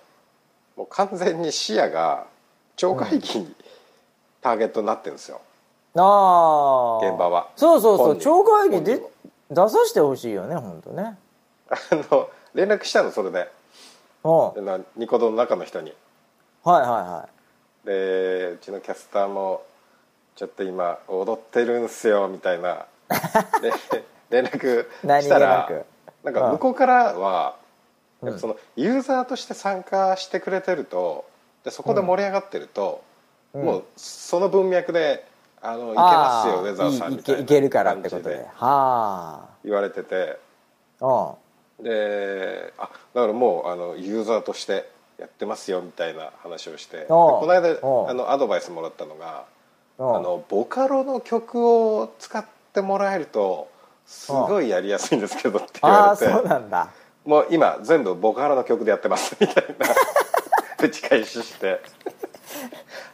もう。完全に視野が超会議にターゲットになってるんですよ、ああ現場は。そうそうそう。超会議で本出させてほしいよね本当ね。あの連絡したのそれで。ニコ動の中の人に。はいはでうちのキャスターもちょっと今踊ってるんすよみたいな。で連絡したらくなんか向こうからは、やっぱそのユーザーとして参加してくれてるとでそこで盛り上がってると、うん。もうその文脈で「あのいけいますよウェザーさん」みたいないけるからってことで。言われてて。あであだからもうあのユーザーとしてやってますよみたいな話をして。この間あのアドバイスもらったのがうん。あのボカロの曲を使ってもらえるとすごいやりやすいんですけどって言われて。そうなんだ。もう今全部ボカロの曲でやってますみたいな打ち返しして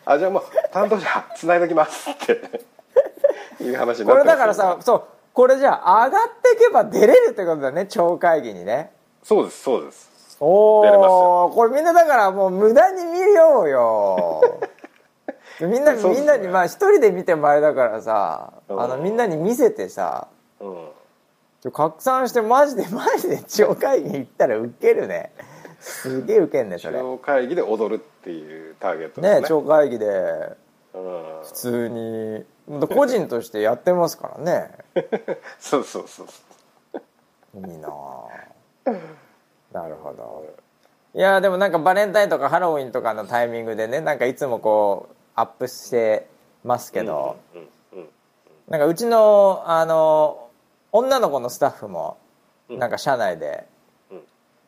あじゃあもう担当者つないどきますっていう話になってこれだからさそうこれじゃあ上がっていけば出れるってことだね超会議にね。そうですそうです。おおこれみんなだからもう無駄に見ようよ。みんな、ね。みんなにまあ一人で見てもあれだからさ、うん。あのみんなに見せてさうん。拡散してマジでマジで超会議行ったらウケるねすげえウケんねそれ。超会議で踊るっていうターゲットね。ね超会議で。うん、普通に。個人としてやってますからね。そうそうそういいなあ。なるほど。いやでもなんかバレンタインとかハロウィンとかのタイミングでねなんかいつもこうアップしてますけど、うんうんなんかうちのあの女の子のスタッフもうん。なんか社内で、うん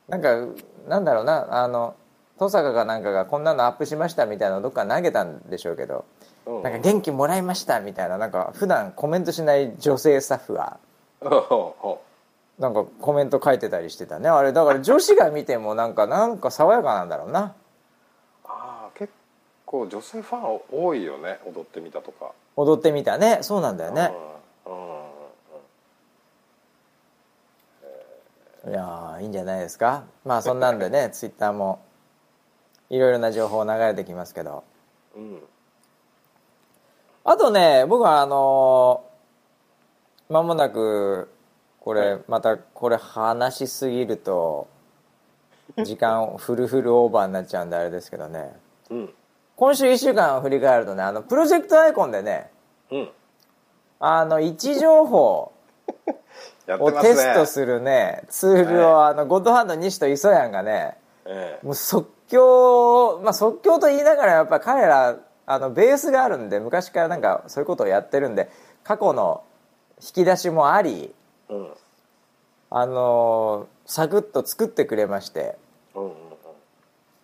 なんかなんだろうなあの登坂かなんかがこんなのアップしましたみたいなのどっか投げたんでしょうけど、うん。なんか元気もらいましたみたいななんか普段コメントしない女性スタッフがおなんかコメント書いてたりしてたね。あれだから女子が見てもなんかなんか爽やかなんだろうな。ああ結構女性ファン多いよね踊ってみたとか。踊ってみたね。そうなんだよね。うん。うんうんいやーいいんじゃないですか？まあそんなんでね ツイッターもいろいろな情報流れてきますけど。うん。あとね僕はあのー間もなくこれ、はい。またこれ話しすぎると 時間フルフルオーバーになっちゃうんであれですけどね。うん。今週1週間を振り返るとねあのプロジェクトアイコンでねうん。あの位置情報 をテストするね。ツールをあのゴッドハンド西と磯谷がねえもう即興まあ即興と言いながらやっぱ彼らあのベースがあるんで昔からなんかそういうことをやってるんで過去の引き出しもありえうん。あのサクッと作ってくれまして。うんうん。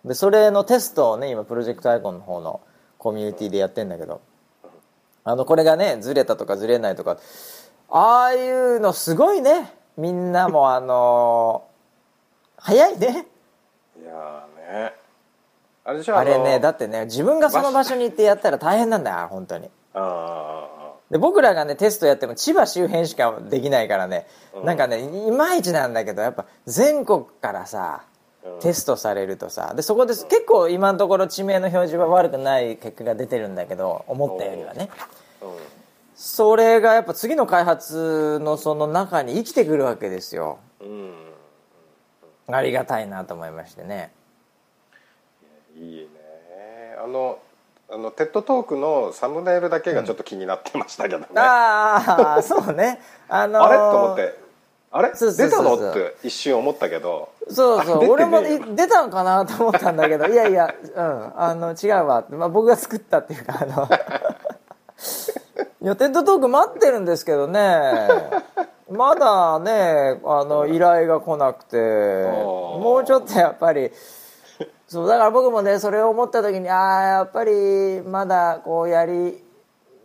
でそれのテストをね今プロジェクトアイコンの方のコミュニティでやってんだけど。あのこれがねずれたとかずれないとかああいうのすごいね。みんなもあの早いね。いやーね。あれでしょあれねだっってね自分がその場所に行ってやったら大変なんだよ本当に。あああで僕らがねテストやっても千葉周辺しかできないからね、なんかねいまいちなんだけどやっぱ全国からさうん。テストされるとさでそこで結構今のところ地名の表示は悪くない結果が出てるんだけど思ったよりはね。うんそれがやっぱ次の開発のその中に生きてくるわけですよ。うん。ありがたいなと思いましてね。いいね。あのあの TED Talk のサムネイルだけがちょっと気になってましたけどね、ああそうね。あのーあれ？と思って。あれ？出たの？って一瞬思ったけど。そうそう。俺もい出たんかなと思ったんだけど。いやいやうん。あの違うわ。まあ、僕が作ったっていうかあの いや TED Talk 待ってるんですけどね。まだねあの依頼が来なくて。もうちょっとやっぱりそうだから僕もねそれを思った時にああやっぱりまだこうやり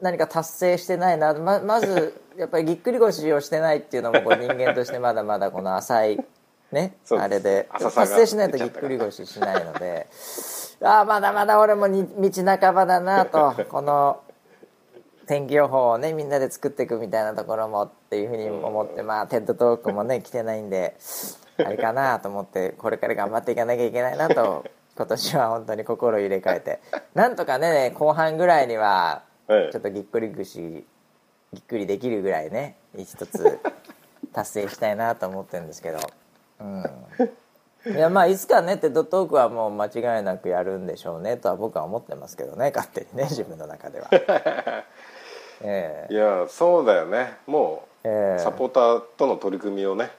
何か達成してないな。ままずやっぱりぎっくり腰をしてないっていうのもこう人間としてまだまだこの浅いねあれで。達成しないとぎっくり腰しないので。ああまだまだ俺もに道半ばだなとこの天気予報をねみんなで作っていくみたいなところもっていうふうに思ってまあ TED Talk もね来てないんで あれかなと思ってこれから頑張っていかなきゃいけないなと今年は本当に心を入れ替えて。なんとかね後半ぐらいにはええちょっとぎっくり腰ぎっくりできるぐらいね一つ達成したいなと思ってるんですけど。うん。いやまあいつかね TED Talk はもう間違いなくやるんでしょうねとは僕は思ってますけどね勝手にね自分の中では ええ。いやそうだよね。もう、ええ。サポーターとの取り組みをね。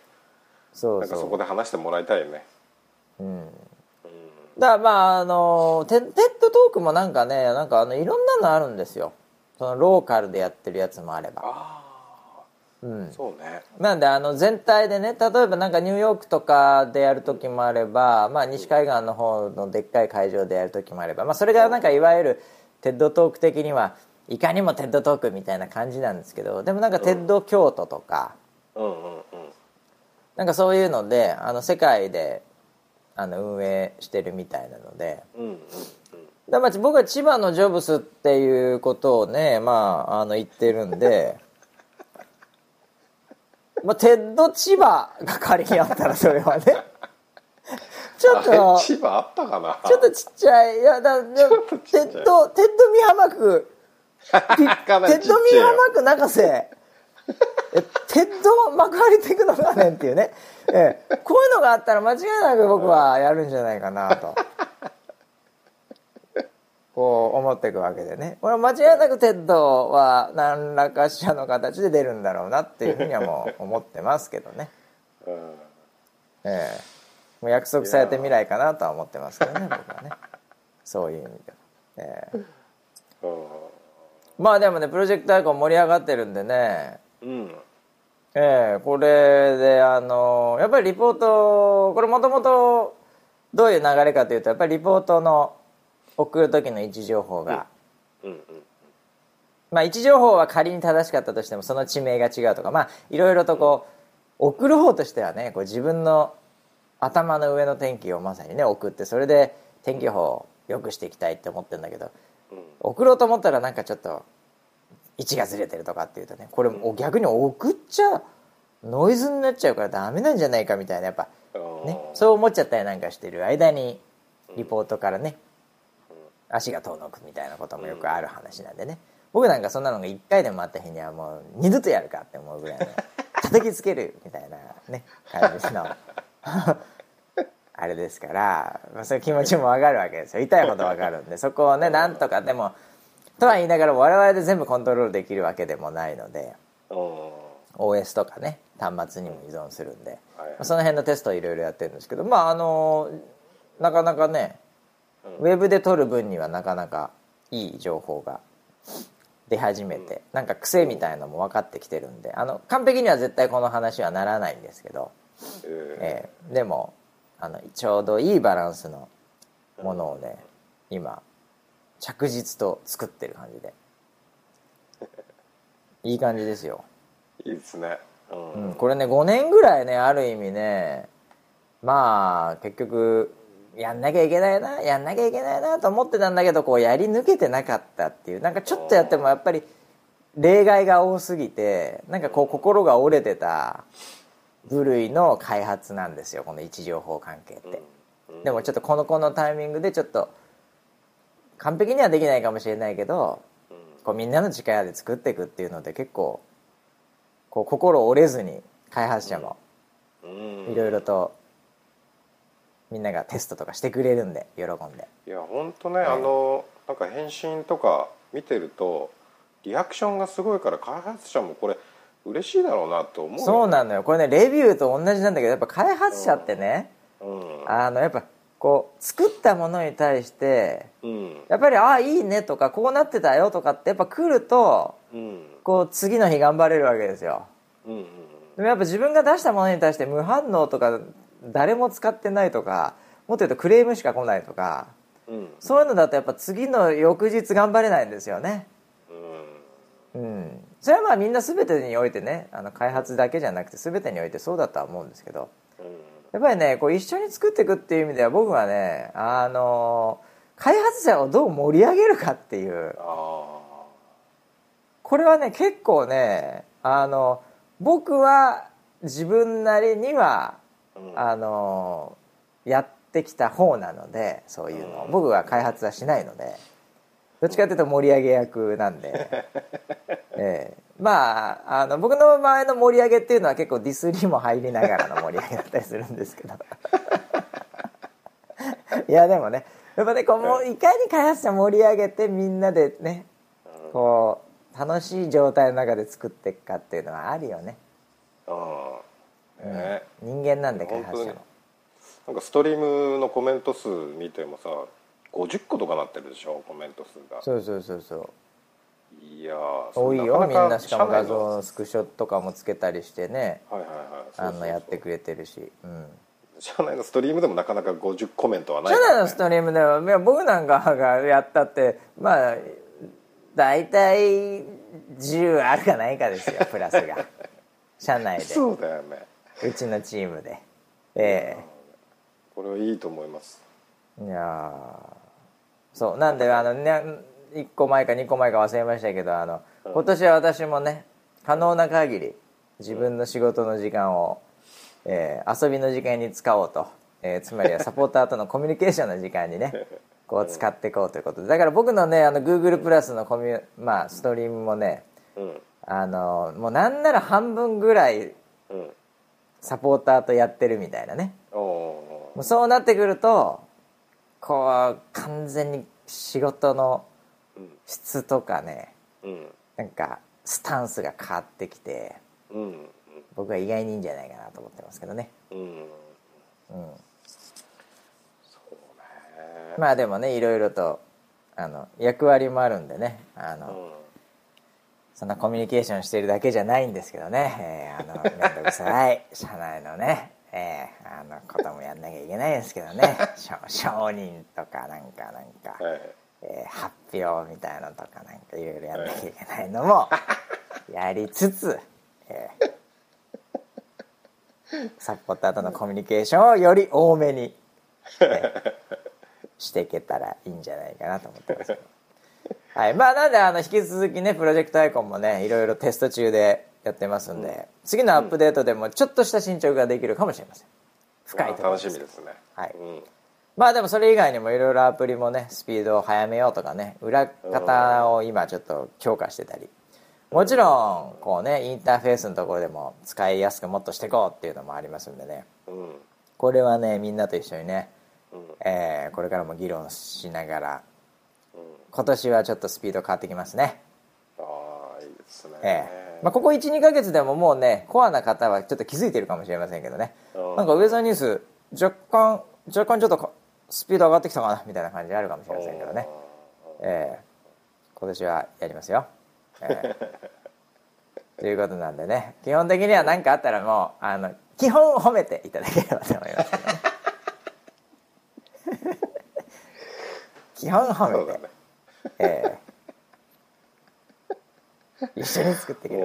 そうなんかそこで話してもらいたいよね。うん。だからまああのテテッドトークもなんかねなんかあのいろんなのあるんですよ。そのローカルでやってるやつもあれば。あうん。あそうね。なんであの全体でね例えばなんかニューヨークとかでやる時もあれば、まあ、西海岸の方のでっかい会場でやる時もあれば、まあ、それがなんかいわゆるTED Talk 的にはいかにも TED Talk みたいな感じなんですけどでもなんか TED 京都とか、うん。うんうんなんかそういうのであの世界であの運営してるみたいなので。うんうんだからまあ僕は千葉のジョブスっていうことをね、まあ、あの言ってるんで、まあ、 TED 千葉が仮にあったらそれはね、ちょっあと、れ千葉あったかな？ちょっとちっちゃい、いや、だテッド、テッド美浜区、TED ちっちゃいよ。美浜区中瀬、え TED 幕張 テクノガーデンっていうね、ええ、こういうのがあったら間違いなく僕はやるんじゃないかなと。こう思っていくわけでね。これは間違いなく TED は何らかしらの形で出るんだろうなっていうふうにはもう思ってますけどね、うん。ええ。もう約束された未来かなとは思ってますけどね僕はね。そういう意味では、ええ。うんまあでもねプロジェクトアイコン盛り上がってるんでね。うん。ええこれであのやっぱりリポートこれもともとどういう流れかというとやっぱりリポートの送る時の位置情報が、うん。うんまあ位置情報は仮に正しかったとしてもその地名が違うとか。まあいろいろとこう送る方としてはねこう自分の頭の上の天気をまさにね送ってそれで天気予報を良くしていきたいって思ってるんだけど。うん送ろうと思ったらなんかちょっと位置がずれてるとかっていうとねこれお逆に送っちゃノイズになっちゃうからダメなんじゃないかみたいなやっぱねそう思っちゃったりなんかしてる間にリポートからね足が遠のくみたいなこともよくある話なんでね。僕なんかそんなのが1回でもあった日にはもう二度とやるかって思うぐらいの叩きつけるみたいなね感じの あれですから、まあ、そういう気持ちもわかるわけですよ。痛いほどわかるんで。そこをねなんとかでもとは言いながら我々で全部コントロールできるわけでもないのでうん OS とかね端末にも依存するんで、はいまあその辺のテストをいろいろやってるんですけどまああのなかなかねウェブで撮る分にはなかなかいい情報が出始めてなんか癖みたいのも分かってきてるんであの完璧には絶対この話はならないんですけど、ええ。ーでもあのちょうどいいバランスのものをね今着実と作ってる感じで。いい感じですよ、ーいいですね。うん。うん、これね5年ぐらいねある意味ねまあ結局やんなきゃいけないなやんなきゃいけないなと思ってたんだけどこうやり抜けてなかったっていう。なんかちょっとやってもやっぱり例外が多すぎてなんかこう心が折れてた部類の開発なんですよこの位置情報関係って。うん。でもちょっとこのこのタイミングでちょっと完璧にはできないかもしれないけどうん。こうみんなの力で作っていくっていうので結構こう心折れずに開発者もうん。いろいろとみんながテストとかしてくれるんで喜んで。いや本当ね、あのなんか返信とか見てるとリアクションがすごいから開発者もこれ嬉しいだろうなと思うよ。そうなのよ。これねレビューと同じなんだけどやっぱ開発者ってねうん。あのやっぱこう作ったものに対してうん。やっぱり「ああいいね」とか「こうなってたよ」とかってやっぱ来るとうん。こう次の日頑張れるわけですよ。うんうんでもやっぱ自分が出したものに対して無反応とか誰も使ってないとかもっと言うとクレームしか来ないとかうん。そういうのだとやっぱ次の翌日頑張れないんですよね。うん。うんそれはまあみんな全てにおいてねあの開発だけじゃなくて全てにおいてそうだとは思うんですけど。うん。やっぱりねこう一緒に作っていくっていう意味では僕はねあの開発者をどう盛り上げるかっていう。あこれはね結構ねあの僕は自分なりにはあのやってきた方なのでそういうの。を僕は開発はしないのでどっちかというと盛り上げ役なんで、ええ。まああの僕の場合の盛り上げっていうのは結構ディスりも入りながらの盛り上げだったりするんですけど。いやでもねやっぱねこうもういかに開発者盛り上げてみんなでねこう楽しい状態の中で作っていくかっていうのはあるよね。うん。ね。人間なんで開発者本も。なんかストリームのコメント数見てもさ50個とかなってるでしょ？コメント数が。そうそうそうそう。いやー多いよみんな。しかも画像のスクショとかもつけたりしてね。のはいはいはい。そうそうそう。あのやってくれてるし、うん、社内のストリームでもなかなか50コメントはないね、社内のストリームでは僕なんかがやったってまあ大体10あるかないかですよ プラスが。社内で。そうだよね。うちのチームで。えこれはいいと思います。えいやーそう。なんであのね1個前か2個前か忘れましたけどあの今年は私もね可能な限り自分の仕事の時間を、えー遊びの時間に使おうと、えーつまりはサポーターとのコミュニケーションの時間にね こう使っていこうということで。だから僕のねあの Google プラスのコミュ、まあ、ストリームもねうん。あのもうなんなら半分ぐらいうん。サポーターとやってるみたいなね。もうそうなってくるとこう完全に仕事のうん質とかねうん。なんかスタンスが変わってきてうん。僕は意外にいいんじゃないかなと思ってますけどね、うん。うん。まあでもねいろいろとあの役割もあるんでねあの、うん。そんなコミュニケーションしてるだけじゃないんですけどね、えーあの面倒くさい。社内のね、えー、あのこともやんなきゃいけないですけどね。承認とかなんかなんか、はい。えー発表みたいなのとかなんかいろいろやんなきゃいけないのも やりつつ、えーサポーターとのコミュニケーションをより多めに、えーしていけたらいいんじゃないかなと思ってます。はい、まあなんであの引き続きねプロジェクトアイコンもねいろいろテスト中でやってますんで、次のアップデートでもちょっとした進捗ができるかもしれません。深いところ楽しみですね。はい。うん。まあでもそれ以外にもいろいろアプリもねスピードを速めようとかね裏方を今ちょっと強化してたり。もちろんこうねインターフェースのところでも使いやすくもっとしていこうっていうのもありますんでね。うん。これはねみんなと一緒にね、うん。えーこれからも議論しながらうん。今年はちょっとスピード変わってきますね。ああいいですね。ええまあ、ここ12ヶ月でももうねコアな方はちょっと気づいてるかもしれませんけどね。うん。なんかウェザーニュース若干若干ちょっとこスピード上がってきたかなみたいな感じあるかもしれませんけどね。ええ。今年はやりますよ、ええ。ということなんでね。基本的には何かあったらもうあの基本褒めていただければと思いますけどね。基本褒めて、ね。ええ 一緒に作っていけ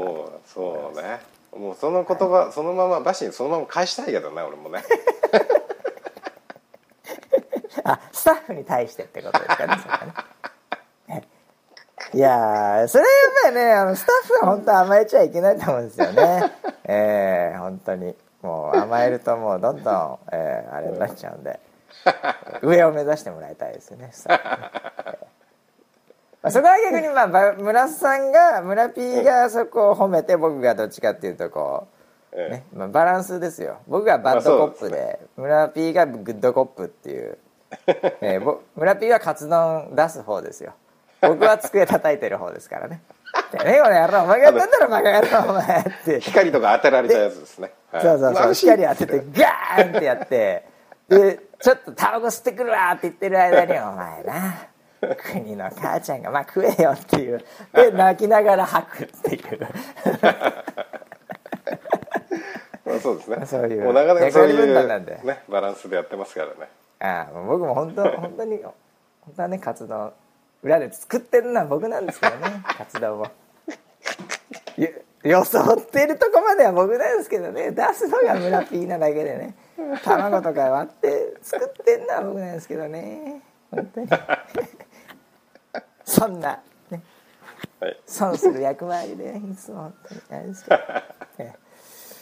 そうね。もうその言葉、そのままバシにそのまま返したいけどね俺もね。あスタッフに対してってことですかねそれはね。いやーそれやっぱりねあのスタッフは本当甘えちゃいけないと思うんですよね。ええ本当に。もう甘えるともうどんどん、えーあれになっちゃうんで。上を目指してもらいたいですよねスタッフねそこは逆にまあば村さんが村 P がそこを褒めて僕がどっちかっていうとこうええ。ねまあ、バランスですよ。僕がバッドコップで,、まあそう村 P がグッドコップっていう、えー、ぼ村 P はカツ丼出す方ですよ。僕は机叩いてる方ですからね「てめえこの野郎お前がやったんだろバカ野郎お前」って。光とか当てられたやつですね、はい。そうそうそう光当ててガーンってやってでちょっとタバコ吸ってくるわって言ってる間に「お前な国の母ちゃんがまあ食えよ」っていう。で泣きながら吐くっていう。まあそうですね。そういう。もうなかなかそういう担なんで。ねバランスでやってますからね。ああ僕も本当 本当に本当はねカツ丼裏で作ってるのは僕なんですけどね。カツ丼を。よ装ってるとこまでは僕なんですけどね。出すのが村 P なだけでね。卵とか割って作ってんのは僕なんですけどね。本当にそんなね。はい。損する役回りでねいつも本当にあれですけど、え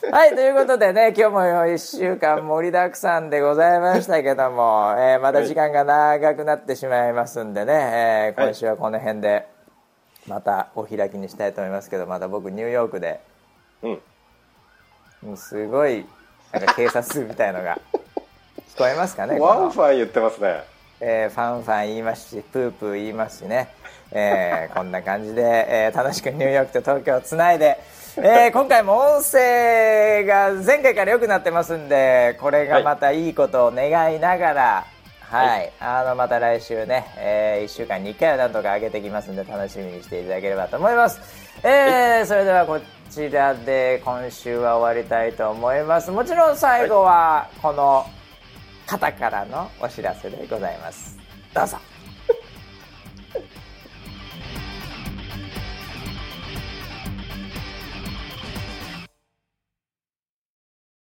え。はいということでね今日も1週間盛りだくさんでございましたけども、えーまた時間が長くなってしまいますんでね、えー今週はこの辺でまたお開きにしたいと思いますけどまた僕ニューヨークでうん。もうすごいなんか警察みたいのが聞こえますかねこワのンファン言ってますねえーファンファン言いますしプープー言いますしね、えーこんな感じで、えー楽しくニューヨークと東京をつないで、えー今回も音声が前回から良くなってますんでこれがまたいいことを願いながらはい、あのまた来週ね、え1週間に1回はなんとか上げてきますんで楽しみにしていただければと思います、えーそれではこちらで今週は終わりたいと思います。もちろん最後はこの方からのお知らせでございます。どうぞ。